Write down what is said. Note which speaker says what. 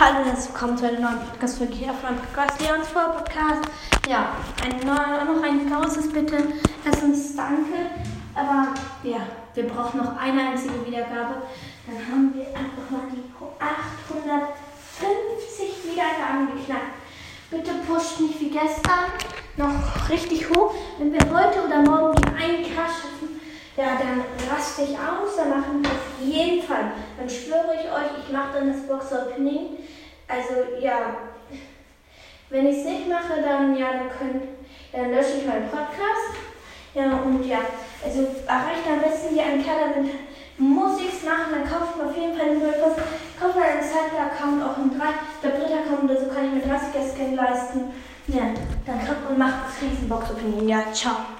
Speaker 1: Hallo und herzlich willkommen zu einer neuen Podcast-Folge hier auf meinem Podcast, Leons Vor Podcast. Ja, ein neuer, noch ein großes Bitte. Erstens danke, aber ja, wir brauchen noch eine einzige Wiedergabe. Dann haben wir einfach mal die 850 Wiedergaben geknackt. Bitte pusht nicht wie gestern noch richtig hoch. Wenn wir heute oder morgen den einen Crash schaffen, ja, dann raste ich aus, dann machen wir auf jeden Fall. Dann schwöre ich euch, ich mache dann das Box-Opening. Also ja, wenn ich es nicht mache, dann ja, dann, können, dann lösche ich meinen Podcast. Ja, und ja, also erreicht am besten die einen Kerl, damit muss ich es machen, dann ich mir auf jeden Fall einen etwas. Kaufe mir einen Cyber-Account, auch einen 3, der dritte Account oder so kann ich mir 30er Scan leisten. Ja, dann kommt und macht das Riesenbox-Opening. Ja, ciao.